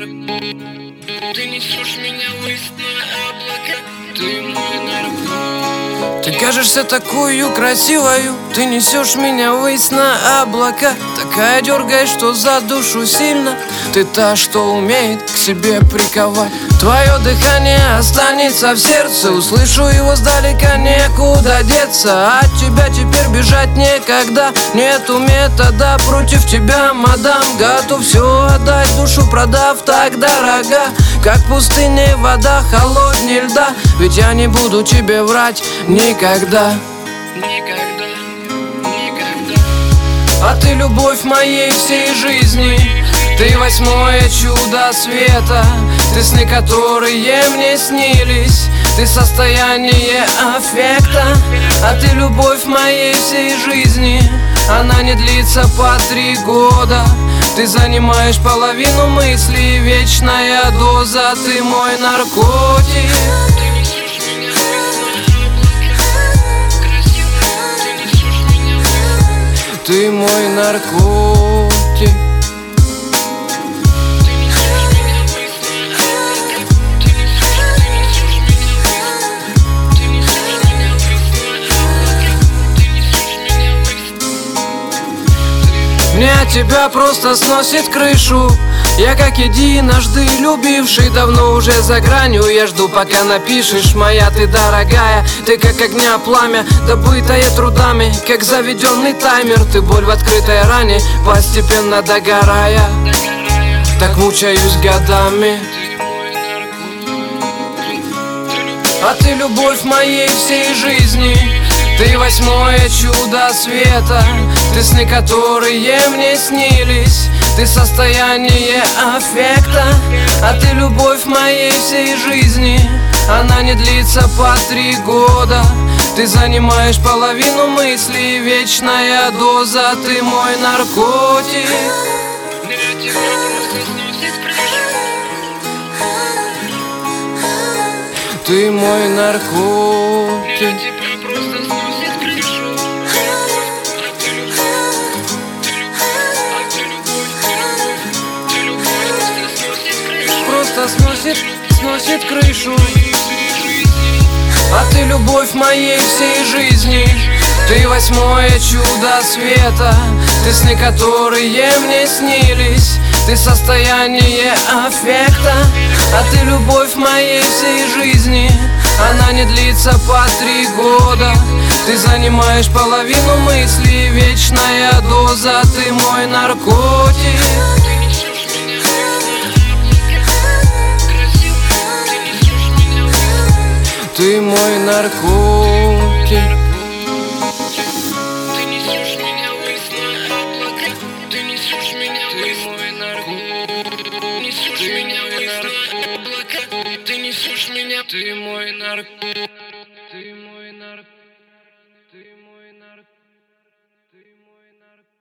Ты несешь меня ввысь на облака Ты мой наркотик Ты кажешься такую красивою Ты несешь меня ввысь на облака Такая дергая, что за душу сильно. Ты та, что умеет к себе приковать. Твое дыхание останется в сердце. Услышу его сдалека, некуда деться От тебя теперь бежать некогда. Нету метода против тебя, мадам. Готов все отдать, душу продав так дорога. Как пустыня вода, холоднее льда. Ведь я не буду тебе врать никогда. А ты любовь моей всей жизни. Ты восьмое чудо света. Ты сны, которые мне снились Ты состояние аффекта А ты любовь моей всей жизни. Она не длится по три года. Ты занимаешь половину мыслей Вечная доза, ты мой наркотик. Ты мой наркотик Мне от тебя просто сносит крышу. Я как единожды любивший Давно уже за гранью. Я жду пока напишешь Моя ты дорогая. Ты как огня пламя Добытая трудами Как заведенный таймер. Ты боль в открытой ране Постепенно догорая. Так мучаюсь годами. А ты любовь моей всей жизни. Ты восьмое чудо света Ты сны, которые мне снились. Ты состояние аффекта А ты любовь моей всей жизни. Она не длится по три года. Ты занимаешь половину мыслей Вечная доза, ты мой наркотик. Ты мой наркотик Просто сносит, сносит крышу. А ты любовь моей всей жизни. Ты восьмое чудо света. Ты сны, которые мне снились. Ты состояние аффекта. А ты любовь моей всей жизни. Она не длится по три года. Ты занимаешь половину мыслей. Вечная доза, ты мой наркотик Ты мой наркотик. Ты мой наркотик, ты мой наркотик, ты мой наркотик, ты мой наркотик.